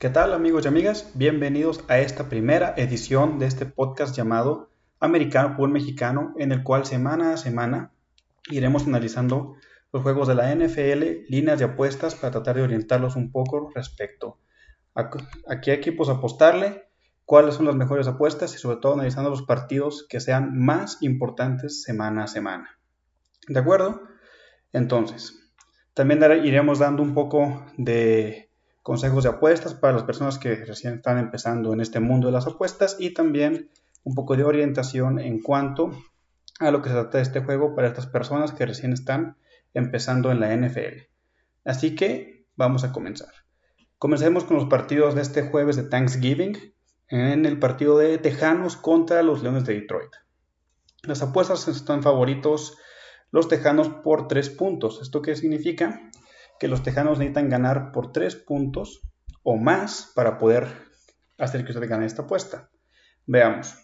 ¿Qué tal amigos y amigas? Bienvenidos a esta primera edición de este podcast llamado Americano por Mexicano, en el cual semana a semana iremos analizando los juegos de la NFL, líneas de apuestas para tratar de orientarlos un poco respecto a, a qué equipos apostarle, cuáles son las mejores apuestas y sobre todo analizando los partidos que sean más importantes semana a semana. ¿De acuerdo? Entonces, también iremos dando un poco de consejos de apuestas para las personas que recién están empezando en este mundo de las apuestas y también un poco de orientación en cuanto a lo que se trata de este juego para estas personas que recién están empezando en la NFL. Así que vamos a comenzar. Comencemos con los partidos de este jueves de Thanksgiving en el partido de Tejanos contra los Leones de Detroit. Las apuestas están favoritos los Tejanos por 3 puntos. ¿Esto qué significa? Que los Tejanos necesitan ganar por 3 puntos o más para poder hacer que usted gane esta apuesta. Veamos.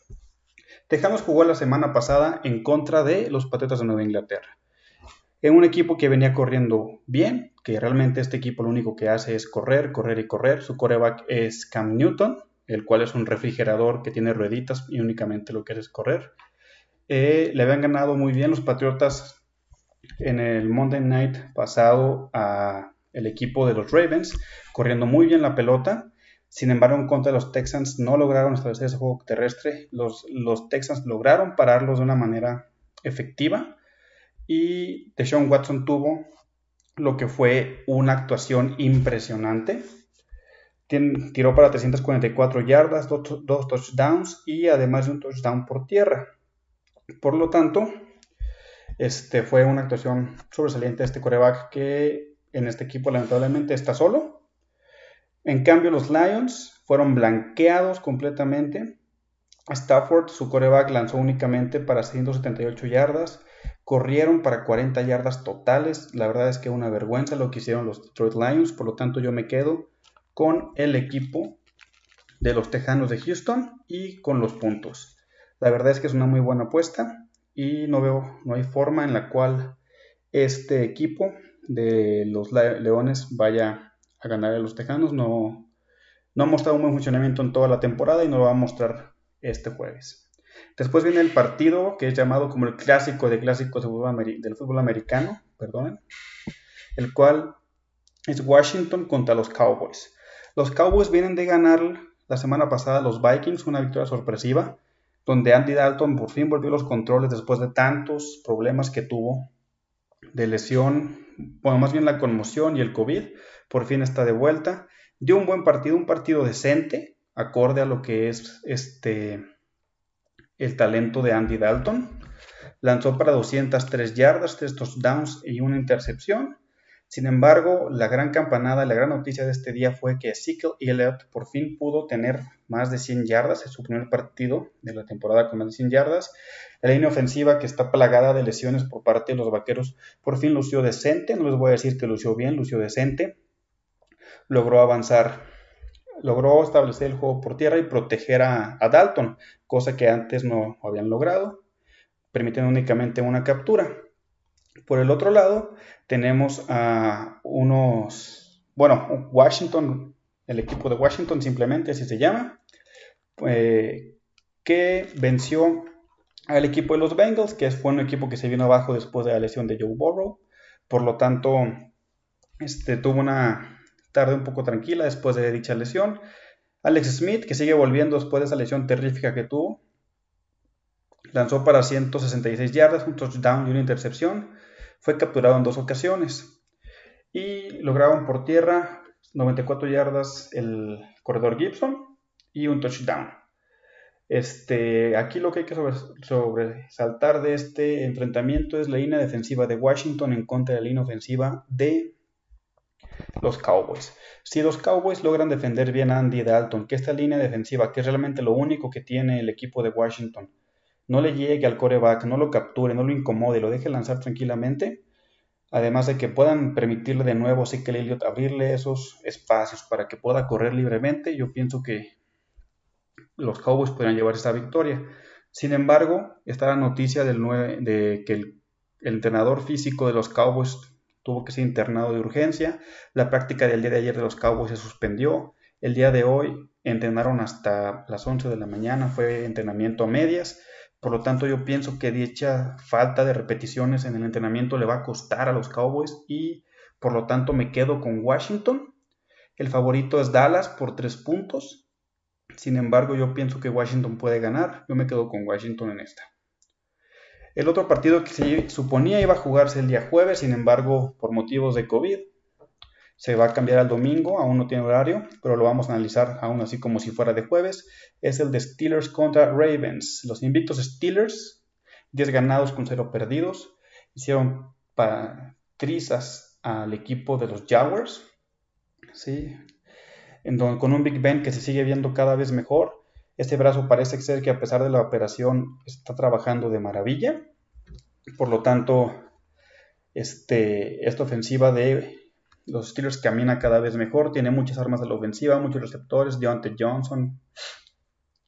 Tejanos jugó la semana pasada en contra de los Patriotas de Nueva Inglaterra. En un equipo que venía corriendo bien, que realmente este equipo lo único que hace es correr, correr y correr. Su coreback es Cam Newton, el cual es un refrigerador que tiene rueditas y únicamente lo que hace es correr. Eh, le habían ganado muy bien los Patriotas en el Monday Night pasado a el equipo de los Ravens, corriendo muy bien la pelota. Sin embargo, en contra de los Texans no lograron establecer ese juego terrestre. Los, los Texans lograron pararlos de una manera efectiva. Y Deshaun Watson tuvo lo que fue una actuación impresionante. tiró para 344 yardas, dos, dos touchdowns y además de un touchdown por tierra. Por lo tanto, este, fue una actuación sobresaliente de este coreback que en este equipo lamentablemente está solo. En cambio, los Lions fueron blanqueados completamente. Stafford, su coreback, lanzó únicamente para 178 yardas. Corrieron para 40 yardas totales. La verdad es que una vergüenza lo que hicieron los Detroit Lions. Por lo tanto, yo me quedo con el equipo de los Tejanos de Houston y con los puntos. La verdad es que es una muy buena apuesta y no veo, no hay forma en la cual este equipo de los Leones vaya a ganar a los Tejanos. No, no ha mostrado un buen funcionamiento en toda la temporada y no lo va a mostrar este jueves. Después viene el partido que es llamado como el clásico de clásicos del fútbol americano, perdonen, el cual es Washington contra los Cowboys. Los Cowboys vienen de ganar la semana pasada a los Vikings, una victoria sorpresiva donde Andy Dalton por fin volvió los controles después de tantos problemas que tuvo de lesión, bueno, más bien la conmoción y el COVID, por fin está de vuelta. Dio un buen partido, un partido decente, acorde a lo que es este el talento de Andy Dalton. Lanzó para 203 yardas, 3 touchdowns y una intercepción. Sin embargo, la gran campanada, la gran noticia de este día fue que Ezekiel Elliott por fin pudo tener más de 100 yardas en su primer partido de la temporada con más de 100 yardas. La línea ofensiva que está plagada de lesiones por parte de los vaqueros por fin lució decente, no les voy a decir que lució bien, lució decente. Logró avanzar, logró establecer el juego por tierra y proteger a, a Dalton, cosa que antes no habían logrado, permitiendo únicamente una captura. Por el otro lado, tenemos a unos, bueno, Washington, el equipo de Washington simplemente así se llama, eh, que venció al equipo de los Bengals, que fue un equipo que se vino abajo después de la lesión de Joe Burrow. Por lo tanto, este, tuvo una tarde un poco tranquila después de dicha lesión. Alex Smith, que sigue volviendo después de esa lesión terrífica que tuvo, lanzó para 166 yardas, un touchdown y una intercepción. Fue capturado en dos ocasiones y lograron por tierra 94 yardas el corredor Gibson y un touchdown. Este, aquí lo que hay que sobresaltar de este enfrentamiento es la línea defensiva de Washington en contra de la línea ofensiva de los Cowboys. Si los Cowboys logran defender bien a Andy Dalton, que esta línea defensiva, que es realmente lo único que tiene el equipo de Washington, no le llegue al coreback, no lo capture, no lo incomode, lo deje lanzar tranquilamente. Además de que puedan permitirle de nuevo a que Elliott abrirle esos espacios para que pueda correr libremente, yo pienso que los Cowboys podrían llevar esa victoria. Sin embargo, está la noticia del de que el, el entrenador físico de los Cowboys tuvo que ser internado de urgencia. La práctica del día de ayer de los Cowboys se suspendió. El día de hoy entrenaron hasta las 11 de la mañana, fue entrenamiento a medias. Por lo tanto, yo pienso que dicha falta de repeticiones en el entrenamiento le va a costar a los Cowboys y por lo tanto me quedo con Washington. El favorito es Dallas por 3 puntos. Sin embargo, yo pienso que Washington puede ganar. Yo me quedo con Washington en esta. El otro partido que se suponía iba a jugarse el día jueves, sin embargo, por motivos de COVID, se va a cambiar al domingo, aún no tiene horario, pero lo vamos a analizar aún así como si fuera de jueves. Es el de Steelers contra Ravens. Los invictos Steelers, 10 ganados con 0 perdidos, hicieron trizas al equipo de los Jaguars. ¿sí? Con un Big Ben que se sigue viendo cada vez mejor. Este brazo parece ser que a pesar de la operación está trabajando de maravilla. Por lo tanto, este, esta ofensiva de los Steelers camina cada vez mejor, tiene muchas armas de la ofensiva, muchos receptores. Deontay Johnson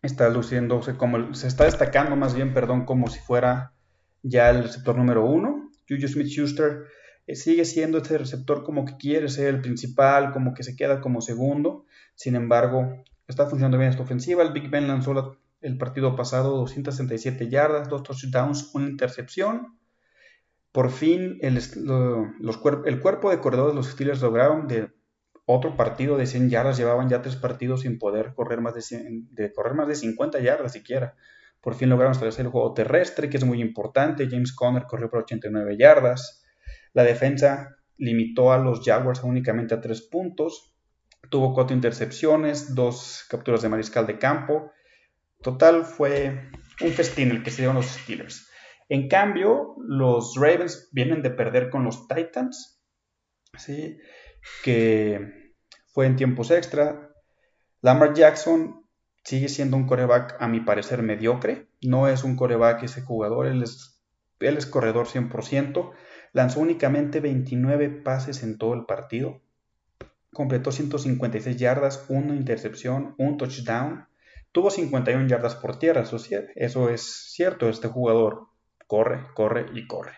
está luciéndose como, se está destacando más bien, perdón, como si fuera ya el receptor número uno. Juju Smith Schuster eh, sigue siendo este receptor como que quiere ser el principal, como que se queda como segundo. Sin embargo, está funcionando bien esta ofensiva. El Big Ben lanzó el partido pasado 267 yardas, dos touchdowns, una intercepción. Por fin el, cuerpo de corredores los Steelers lograron otro partido de 100 yardas, llevaban ya tres partidos sin poder correr más de, de correr más de 50 yardas siquiera. Por fin lograron establecer el juego terrestre, que es muy importante. James Conner corrió por 89 yardas. La defensa limitó a los Jaguars únicamente a tres puntos. Tuvo cuatro intercepciones, dos capturas de mariscal de campo. Total fue un festín el que se dieron los Steelers. En cambio, los Ravens vienen de perder con los Titans, que fue en tiempos extra. Lamar Jackson sigue siendo un coreback, a mi parecer, mediocre. No es un coreback ese jugador, él es, corredor 100%. Lanzó únicamente 29 pases en todo el partido. Completó 156 yardas, una intercepción, un touchdown. Tuvo 51 yardas por tierra, eso es cierto. Este jugador corre, corre y corre.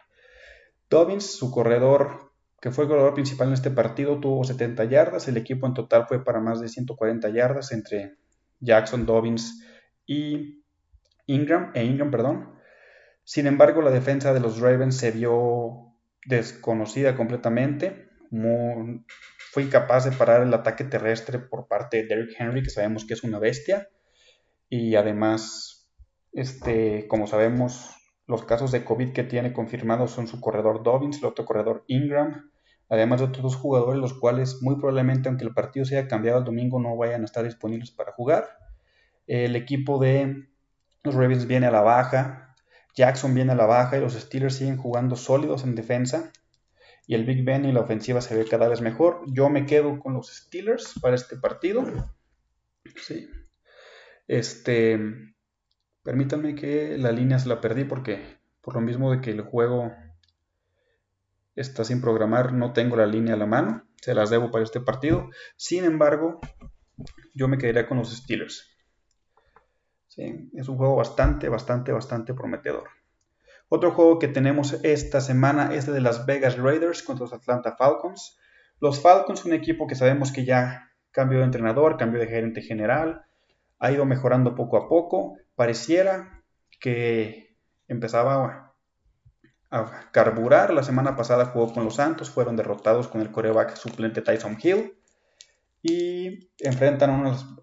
Dobbins, su corredor, que fue el corredor principal en este partido, tuvo 70 yardas. El equipo en total fue para más de 140 yardas entre Jackson, Dobbins y Ingram, e Ingram, perdón. Sin embargo, la defensa de los Ravens se vio desconocida completamente. fue incapaz de parar el ataque terrestre por parte de Derrick Henry, que sabemos que es una bestia. Y además, este, como sabemos, los casos de COVID que tiene confirmados son su corredor Dobbins, el otro corredor Ingram, además de otros dos jugadores, los cuales muy probablemente, aunque el partido sea cambiado el domingo, no vayan a estar disponibles para jugar. El equipo de los Ravens viene a la baja, Jackson viene a la baja y los Steelers siguen jugando sólidos en defensa. Y el Big Ben y la ofensiva se ve cada vez mejor. Yo me quedo con los Steelers para este partido. Sí. Este, Permítanme que la línea se la perdí porque por lo mismo de que el juego está sin programar, no tengo la línea a la mano, se las debo para este partido. Sin embargo, yo me quedaría con los Steelers. es un juego bastante, bastante, bastante prometedor. Otro juego que tenemos esta semana es el de las Vegas Raiders contra los Atlanta Falcons. Los Falcons, un equipo que sabemos que ya cambió de entrenador, cambió de gerente general, ha ido mejorando poco a poco pareciera que empezaba a carburar. La semana pasada jugó con los Santos, fueron derrotados con el coreback suplente Tyson Hill y enfrentan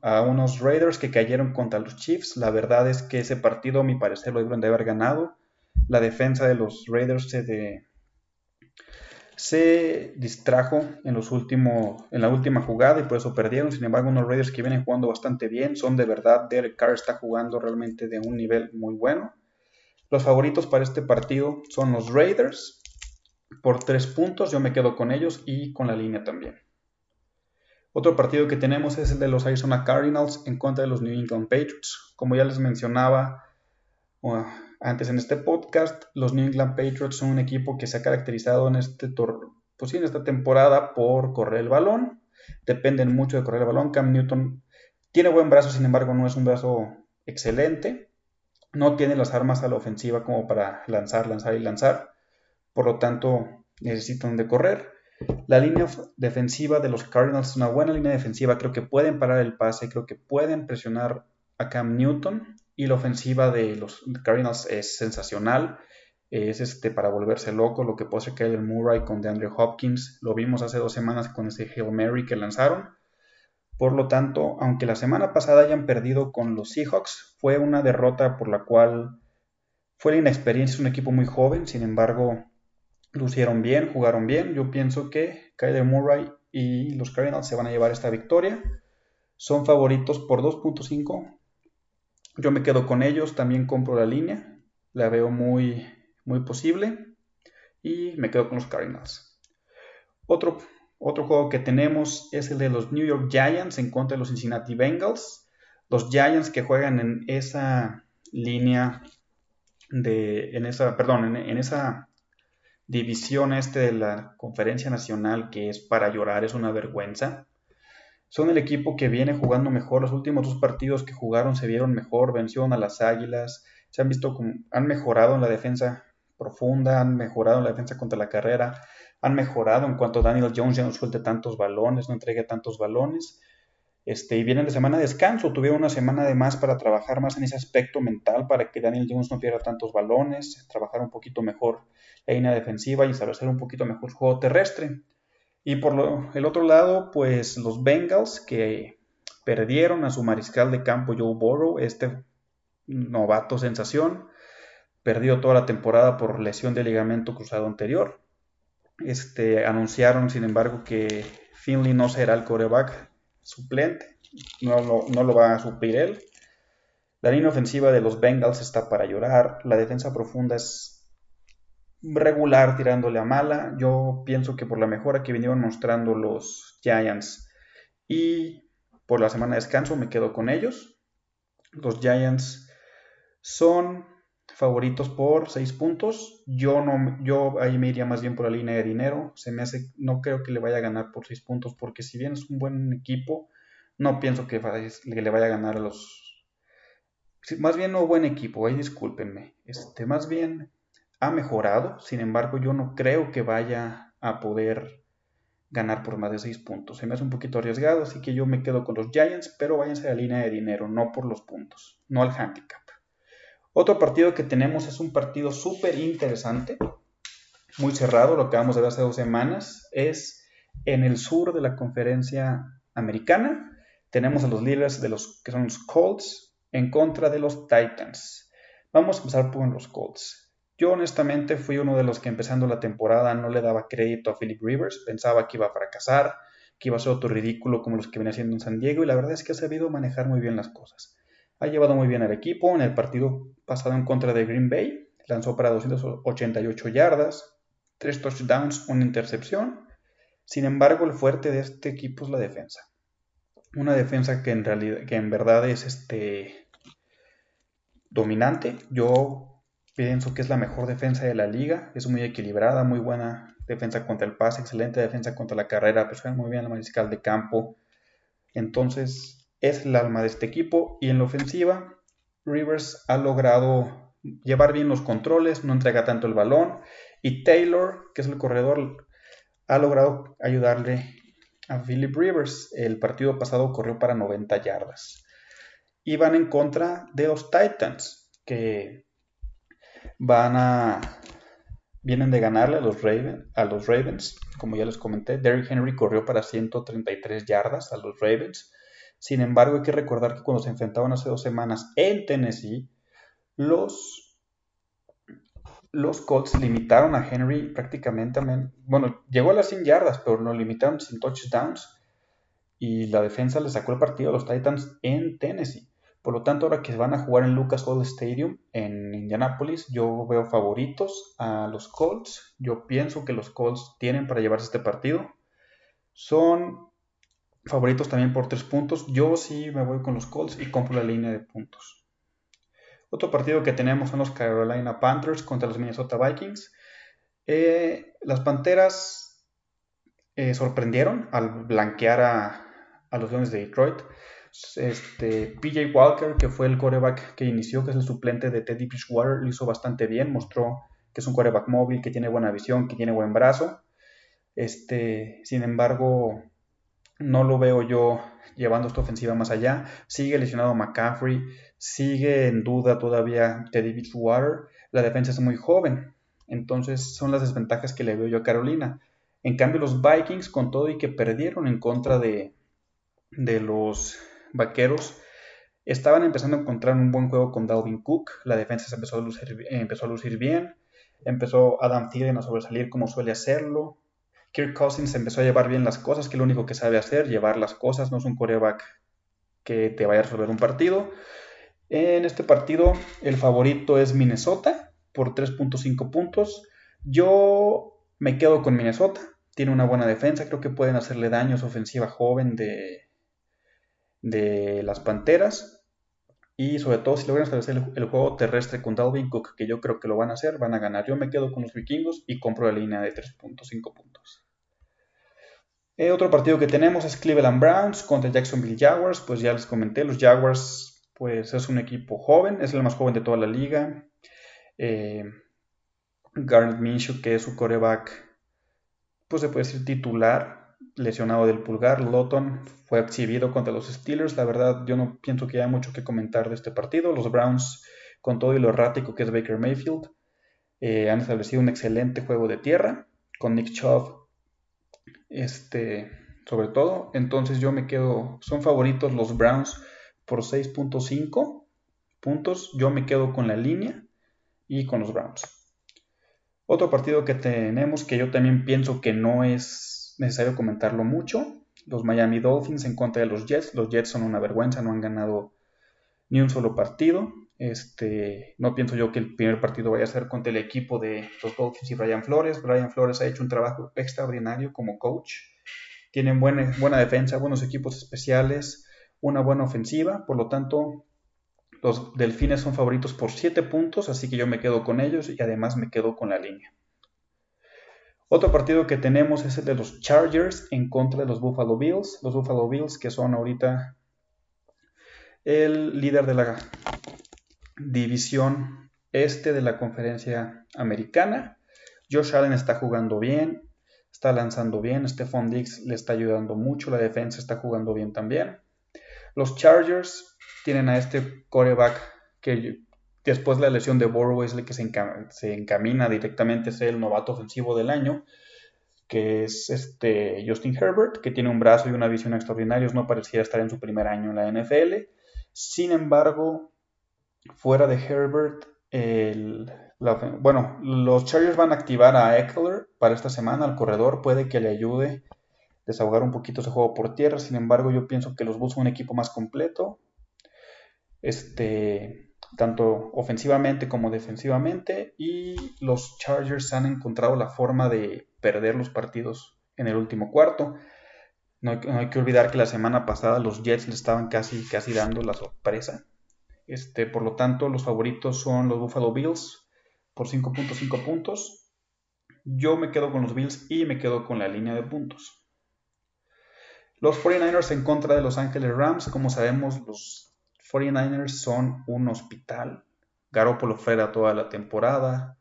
a unos, Raiders que cayeron contra los Chiefs. La verdad es que ese partido, a mi parecer, lo debieron de haber ganado. La defensa de los Raiders se, de, se distrajo en, los en la última jugada y por eso perdieron. Sin embargo, unos Raiders que vienen jugando bastante bien, son de verdad. Derek Carr está jugando realmente de un nivel muy bueno. Los favoritos para este partido son los Raiders por tres puntos. Yo me quedo con ellos y con la línea también. Otro partido que tenemos es el de los Arizona Cardinals en contra de los New England Patriots. Como ya les mencionaba, antes en este podcast, los New England Patriots son un equipo que se ha caracterizado en, este pues en esta temporada por correr el balón. Dependen mucho de correr el balón. Cam Newton tiene buen brazo, sin embargo, no es un brazo excelente. No tiene las armas a la ofensiva como para lanzar, lanzar y lanzar. Por lo tanto, necesitan de correr. La línea defensiva de los Cardinals es una buena línea defensiva. Creo que pueden parar el pase, creo que pueden presionar a Cam Newton. Y la ofensiva de los Cardinals es sensacional. Es este para volverse loco lo que puede hacer Kyler Murray con DeAndre Hopkins. Lo vimos hace dos semanas con ese Hail Mary que lanzaron. Por lo tanto, aunque la semana pasada hayan perdido con los Seahawks, fue una derrota por la cual fue la inexperiencia, es un equipo muy joven, sin embargo, lucieron bien, jugaron bien. Yo pienso que Kyler Murray y los Cardinals se van a llevar esta victoria. Son favoritos por 2.5. Yo me quedo con ellos, también compro la línea. La veo muy, muy posible. Y me quedo con los Cardinals. Otro, otro juego que tenemos es el de los New York Giants en contra de los Cincinnati Bengals. Los Giants que juegan en esa línea de, en esa, perdón, en, esa división este de la conferencia nacional que es para llorar, es una vergüenza. Son el equipo que viene jugando mejor. Los últimos dos partidos que jugaron se vieron mejor, vencieron a las Águilas, se han visto como, han mejorado en la defensa profunda, han mejorado en la defensa contra la carrera, han mejorado en cuanto Daniel Jones ya no suelte tantos balones, no entregue tantos balones. Este, y vienen de semana de descanso, tuvieron una semana de más para trabajar más en ese aspecto mental, para que Daniel Jones no pierda tantos balones, trabajar un poquito mejor la línea defensiva y establecer un poquito mejor su juego terrestre. Y por el otro lado, pues los Bengals que perdieron a su mariscal de campo Joe Burrow, este novato sensación, perdió toda la temporada por lesión de ligamento cruzado anterior. Este, anunciaron, sin embargo, que Finley no será el coreback suplente, no lo, no lo va a suplir él. La línea ofensiva de los Bengals está para llorar, la defensa profunda es regular tirándole a mala. Yo pienso que por la mejora que vinieron mostrando los Giants y por la semana de descanso me quedo con ellos. Los Giants son favoritos por 6 puntos. Yo no yo ahí me iría más bien por la línea de dinero. Se me hace no creo que le vaya a ganar por 6 puntos porque si bien es un buen equipo, no pienso que, le vaya a ganar a los más bien no buen equipo, ahí discúlpenme. Este, más bien ha mejorado, sin embargo, yo no creo que vaya a poder ganar por más de 6 puntos. Se me hace un poquito arriesgado, así que yo me quedo con los Giants, pero váyanse a la línea de dinero, no por los puntos, no al handicap. Otro partido que tenemos es un partido súper interesante, muy cerrado, lo que vamos a ver hace dos semanas, es en el sur de la conferencia americana. Tenemos a los líderes de los que son los Colts en contra de los Titans. Vamos a empezar por los Colts. Yo honestamente fui uno de los que empezando la temporada no le daba crédito a Philip Rivers, pensaba que iba a fracasar, que iba a ser otro ridículo como los que viene haciendo en San Diego y la verdad es que ha sabido manejar muy bien las cosas. Ha llevado muy bien al equipo. En el partido pasado en contra de Green Bay, lanzó para 288 yardas, 3 touchdowns, una intercepción. Sin embargo, el fuerte de este equipo es la defensa. Una defensa que en realidad, que en verdad es este dominante. Yo pienso que es la mejor defensa de la liga. Es muy equilibrada, muy buena defensa contra el pase, excelente defensa contra la carrera, pero muy bien la mariscal de campo. Entonces, es el alma de este equipo y en la ofensiva Rivers ha logrado llevar bien los controles, no entrega tanto el balón y Taylor, que es el corredor, ha logrado ayudarle a Philip Rivers. El partido pasado corrió para 90 yardas. Y van en contra de los Titans, que van a vienen de ganarle a los, a los Ravens, como ya les comenté. Derrick Henry corrió para 133 yardas a los Ravens. Sin embargo, hay que recordar que cuando se enfrentaban hace dos semanas en Tennessee, los, los Colts limitaron a Henry prácticamente, bueno, llegó a las 100 yardas, pero lo limitaron sin touchdowns y la defensa le sacó el partido a los Titans en Tennessee. Por lo tanto, ahora que van a jugar en Lucas Oil Stadium en Indianapolis, yo veo favoritos a los Colts. Yo pienso que los Colts tienen para llevarse este partido. Son favoritos también por tres puntos. Yo sí me voy con los Colts y compro la línea de puntos. Otro partido que tenemos son los Carolina Panthers contra los Minnesota Vikings. Eh, las Panteras eh, sorprendieron al blanquear a, los Leones de Detroit. Este, PJ Walker, que fue el coreback que inició, que es el suplente de Teddy Bridgewater, lo hizo bastante bien, mostró que es un coreback móvil, que tiene buena visión, que tiene buen brazo. Este, sin embargo, no lo veo yo llevando esta ofensiva más allá. Sigue lesionado McCaffrey, sigue en duda todavía Teddy Water. La defensa es muy joven, entonces son las desventajas que le veo yo a Carolina. En cambio, los Vikings, con todo y que perdieron en contra de, de los Vaqueros, estaban empezando a encontrar un buen juego con Dalvin Cook. La defensa se empezó a lucir, bien. Empezó Adam Thielen a sobresalir como suele hacerlo. Kirk Cousins empezó a llevar bien las cosas, que es lo único que sabe hacer, llevar las cosas, no es un coreback que te vaya a resolver un partido. En este partido el favorito es Minnesota por 3.5 puntos. Yo me quedo con Minnesota, tiene una buena defensa, creo que pueden hacerle daño a su ofensiva joven de, de las Panteras. Y sobre todo si logran establecer el, juego terrestre con Dalvin Cook, que yo creo que lo van a hacer, van a ganar. Yo me quedo con los vikingos y compro la línea de 3.5 puntos. Eh, otro partido que tenemos es Cleveland Browns contra Jacksonville Jaguars. Pues ya les comenté, los Jaguars pues es un equipo joven, es el más joven de toda la liga. Eh, Minshew, que es su coreback, pues se puede decir titular, lesionado del pulgar. Lawton fue exhibido contra los Steelers. La verdad, yo no pienso que haya mucho que comentar de este partido. Los Browns, con todo y lo errático que es Baker Mayfield, eh, han establecido un excelente juego de tierra, con Nick Chubb este, sobre todo. Entonces yo me quedo, son favoritos los Browns por 6.5 puntos. Yo me quedo con la línea y con los Browns. Otro partido que tenemos que yo también pienso que no es necesario comentarlo mucho. Los Miami Dolphins en contra de los Jets. Los Jets son una vergüenza, no han ganado ni un solo partido. Este, no pienso yo que el primer partido vaya a ser contra el equipo de los Dolphins y Brian Flores. Brian Flores ha hecho un trabajo extraordinario como coach. Tienen buena, defensa, buenos equipos especiales, una buena ofensiva. Por lo tanto, los Delfines son favoritos por 7 puntos, así que yo me quedo con ellos y además me quedo con la línea. Otro partido que tenemos es el de los Chargers en contra de los Buffalo Bills. Los Buffalo Bills que son ahorita el líder de la división este de la conferencia americana. Josh Allen está jugando bien, está lanzando bien, Stephon Diggs le está ayudando mucho, la defensa está jugando bien también. Los Chargers tienen a este coreback que después de la lesión de Burrow que se, encamina directamente a ser el novato ofensivo del año, que es este Justin Herbert, que tiene un brazo y una visión extraordinarios, no parecía estar en su primer año en la NFL. Sin embargo, fuera de Herbert, bueno, los Chargers van a activar a Eckler para esta semana, al corredor, puede que le ayude a desahogar un poquito ese juego por tierra, sin embargo yo pienso que los Bulls son un equipo más completo, este, tanto ofensivamente como defensivamente, y los Chargers han encontrado la forma de perder los partidos en el último cuarto. No hay, que olvidar que la semana pasada los Jets le estaban casi, casi dando la sorpresa este, por lo tanto, los favoritos son los Buffalo Bills por 5.5 puntos. Yo me quedo con los Bills y me quedo con la línea de puntos. Los 49ers en contra de Los Ángeles Rams. Como sabemos, los 49ers son un hospital. Garoppolo fuera toda la temporada.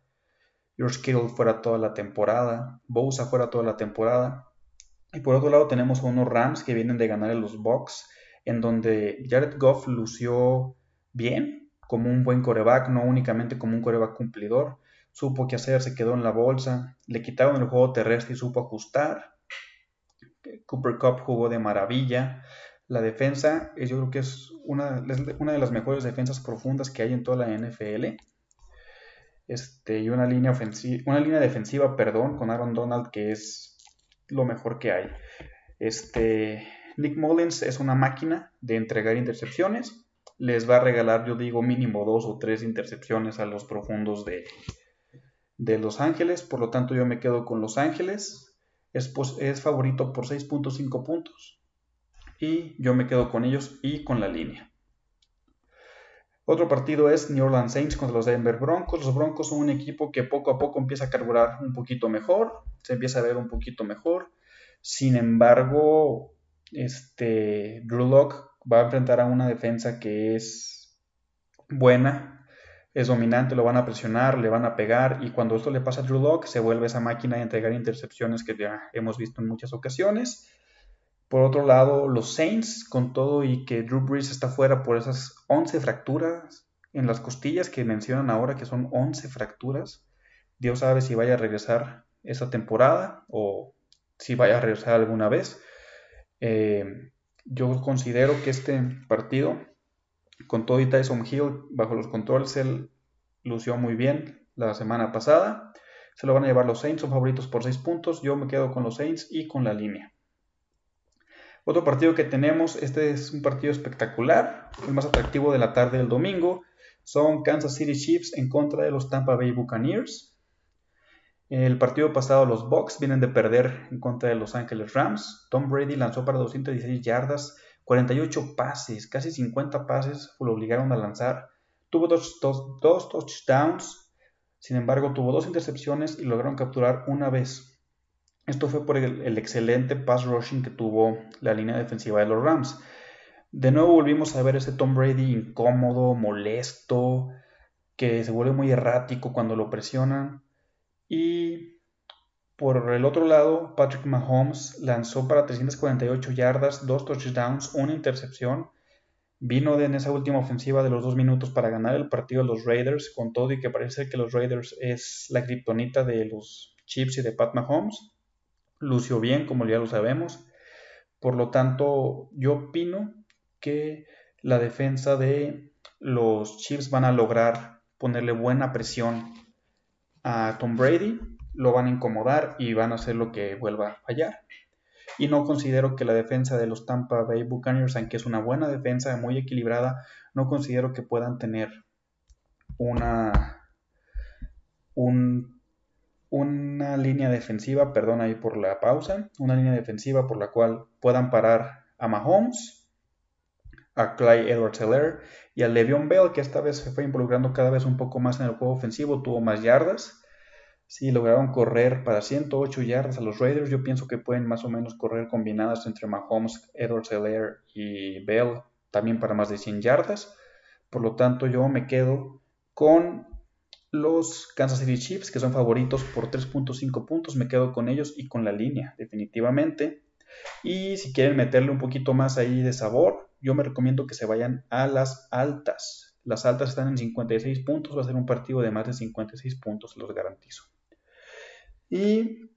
George Kittle fuera toda la temporada. Bosa fuera toda la temporada. Y por otro lado tenemos a unos Rams que vienen de ganar en los Bucks, en donde Jared Goff lució bien, como un buen coreback, no únicamente como un coreback cumplidor. Supo qué hacer, se quedó en la bolsa, le quitaron el juego terrestre y supo ajustar. Cooper Cup jugó de maravilla. La defensa, yo creo que es una, de las mejores defensas profundas que hay en toda la NFL. Este, y una línea, ofensiva, una línea defensiva, perdón, con Aaron Donald, que es lo mejor que hay. Este, Nick Mullins es una máquina de entregar intercepciones les va a regalar, yo digo, mínimo dos o tres intercepciones a los profundos de, Los Ángeles. Por lo tanto, yo me quedo con Los Ángeles. Es, es favorito por 6.5 puntos. Y yo me quedo con ellos y con la línea. Otro partido es New Orleans Saints contra los Denver Broncos. Los Broncos son un equipo que poco a poco empieza a carburar un poquito mejor, se empieza a ver un poquito mejor. Sin embargo, este Drew Locke va a enfrentar a una defensa que es buena. es dominante, lo van a presionar, le van a pegar y cuando esto le pasa a Drew Locke se vuelve esa máquina de entregar intercepciones que ya hemos visto en muchas ocasiones. Por otro lado, los Saints, con todo y que Drew Brees está fuera por esas 11 fracturas en las costillas que mencionan ahora, que son 11 fracturas. Dios sabe si vaya a regresar esa temporada o si vaya a regresar alguna vez. Eh, yo considero que este partido con todo y Tyson Hill bajo los controles, él lució muy bien la semana pasada. Se lo van a llevar los Saints, son favoritos por 6 puntos. Yo me quedo con los Saints y con la línea. Otro partido que tenemos, este es un partido espectacular, el más atractivo de la tarde del domingo. Son Kansas City Chiefs en contra de los Tampa Bay Buccaneers. El partido pasado los Bucks vienen de perder en contra de Los Angeles Rams. Tom Brady lanzó para 216 yardas 48 pases, casi 50 pases lo obligaron a lanzar. Tuvo dos, touchdowns, sin embargo tuvo dos intercepciones y lograron capturar una vez. Esto fue por el, excelente pass rushing que tuvo la línea defensiva de los Rams. De nuevo volvimos a ver ese Tom Brady incómodo, molesto, que se vuelve muy errático cuando lo presionan. Y por el otro lado, Patrick Mahomes lanzó para 348 yardas, dos touchdowns, una intercepción. Vino en esa última ofensiva de los dos minutos para ganar el partido de los Raiders, con todo y que parece que los Raiders es la criptonita de los Chiefs y de Pat Mahomes. Lució bien, como ya lo sabemos. Por lo tanto, yo opino que la defensa de los Chiefs van a lograr ponerle buena presión a Tom Brady lo van a incomodar y van a hacer lo que vuelva a fallar. Y no considero que la defensa de los Tampa Bay Buccaneers, aunque es una buena defensa, muy equilibrada, no considero que puedan tener una, una línea defensiva, perdón ahí por la pausa, una línea defensiva por la cual puedan parar a Mahomes, a Clyde Edwards Heller y a Le'Veon Bell, que esta vez se fue involucrando cada vez un poco más en el juego ofensivo, tuvo más yardas Sí, lograron correr para 108 yardas a los Raiders. Yo pienso que pueden más o menos correr combinadas entre Mahomes, Edwards Hilaire y Bell también para más de 100 yardas. Por lo tanto, yo me quedo con los Kansas City Chiefs, que son favoritos por 3.5 puntos. Me quedo con ellos y con la línea, definitivamente. Y si quieren meterle un poquito más ahí de sabor, yo me recomiendo que se vayan a las altas. Las altas están en 56 puntos, va a ser un partido de más de 56 puntos, los garantizo. Y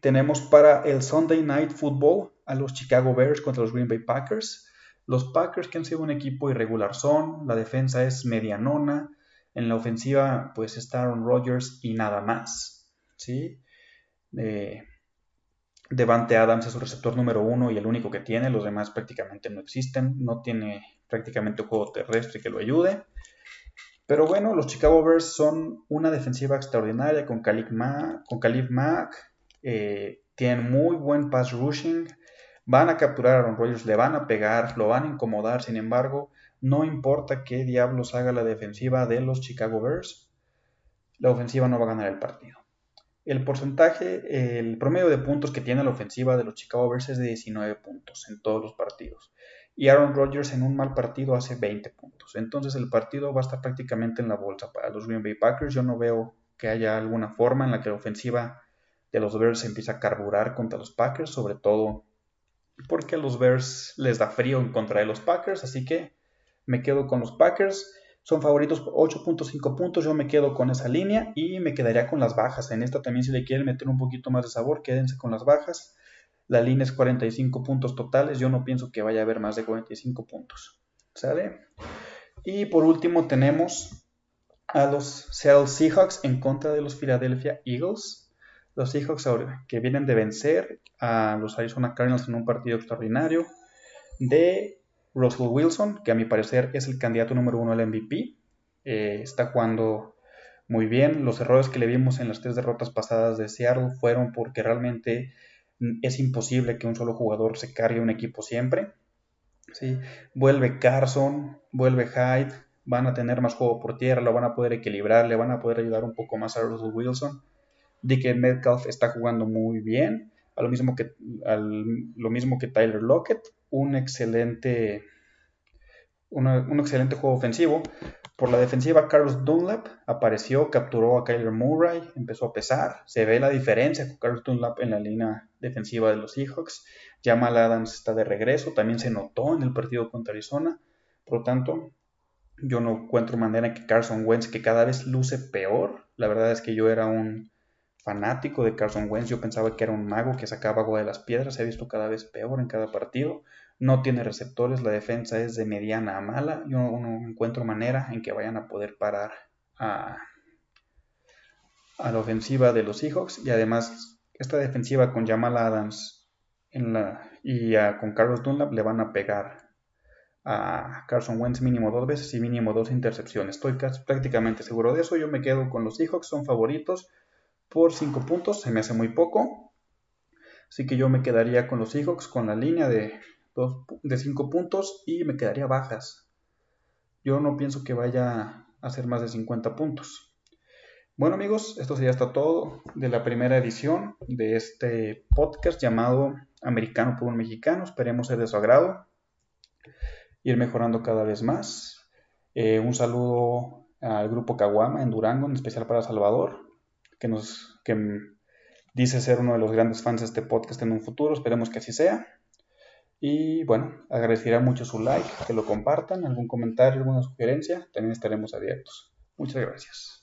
tenemos para el Sunday Night Football a los Chicago Bears contra los Green Bay Packers. Los Packers que han sido un equipo irregular son, la defensa es medianona, en la ofensiva pues está Aaron Rodgers y nada más. ¿sí? Devante Adams es su receptor número uno y el único que tiene, los demás prácticamente no existen, no tiene prácticamente un juego terrestre que lo ayude. Pero bueno, los Chicago Bears son una defensiva extraordinaria con Khalif Mack, eh, tienen muy buen pass rushing, van a capturar a Aaron Rodgers, le van a pegar, lo van a incomodar, sin embargo, no importa qué diablos haga la defensiva de los Chicago Bears, la ofensiva no va a ganar el partido. El porcentaje, el promedio de puntos que tiene la ofensiva de los Chicago Bears es de 19 puntos en todos los partidos y Aaron Rodgers en un mal partido hace 20 puntos. Entonces el partido va a estar prácticamente en la bolsa para los Green Bay Packers. Yo no veo que haya alguna forma en la que la ofensiva de los Bears empiece a carburar contra los Packers, sobre todo porque a los Bears les da frío en contra de los Packers, así que me quedo con los Packers. Son favoritos por 8.5 puntos, yo me quedo con esa línea y me quedaría con las bajas. En esta también si le quieren meter un poquito más de sabor, quédense con las bajas. La línea es 45 puntos totales. Yo no pienso que vaya a haber más de 45 puntos. ¿Sale? Y por último tenemos a los Seattle Seahawks en contra de los Philadelphia Eagles. Los Seahawks ahora que vienen de vencer a los Arizona Cardinals en un partido extraordinario de Russell Wilson, que a mi parecer es el candidato número uno al MVP. Eh, está jugando muy bien. Los errores que le vimos en las tres derrotas pasadas de Seattle fueron porque realmente es imposible que un solo jugador se cargue un equipo siempre. ¿sí? Vuelve Carson, vuelve Hyde, van a tener más juego por tierra, lo van a poder equilibrar, le van a poder ayudar un poco más a Russell Wilson. que Metcalf está jugando muy bien, a lo mismo que, lo mismo que Tyler Lockett, un excelente, un excelente juego ofensivo. Por la defensiva, Carlos Dunlap apareció, capturó a Kyler Murray, empezó a pesar. Se ve la diferencia con Carlos Dunlap en la línea defensiva de los Seahawks. Jamal Adams está de regreso, también se notó en el partido contra Arizona. Por lo tanto, yo no encuentro manera en que Carson Wentz, que cada vez luce peor, la verdad es que yo era un fanático de Carson Wentz, yo pensaba que era un mago que sacaba agua de las piedras, se ha visto cada vez peor en cada partido, no tiene receptores, la defensa es de mediana a mala, yo no encuentro manera en que vayan a poder parar a, la ofensiva de los Seahawks y además esta defensiva con Jamal Adams en la, y con Carlos Dunlap le van a pegar a Carson Wentz mínimo dos veces y mínimo dos intercepciones. Estoy prácticamente seguro de eso. Yo me quedo con los Seahawks, son favoritos por 5 puntos, se me hace muy poco. Así que yo me quedaría con los Seahawks con la línea de 5 de puntos y me quedaría bajas. Yo no pienso que vaya a ser más de 50 puntos. Bueno amigos, esto sería hasta todo de la primera edición de este podcast llamado Americano por un Mexicano. Esperemos ser de su agrado ir mejorando cada vez más. Eh, un saludo al grupo Caguama en Durango, en especial para Salvador, que nos que dice ser uno de los grandes fans de este podcast en un futuro. Esperemos que así sea. Y bueno, agradecería mucho su like, que lo compartan, algún comentario, alguna sugerencia. También estaremos abiertos. Muchas gracias.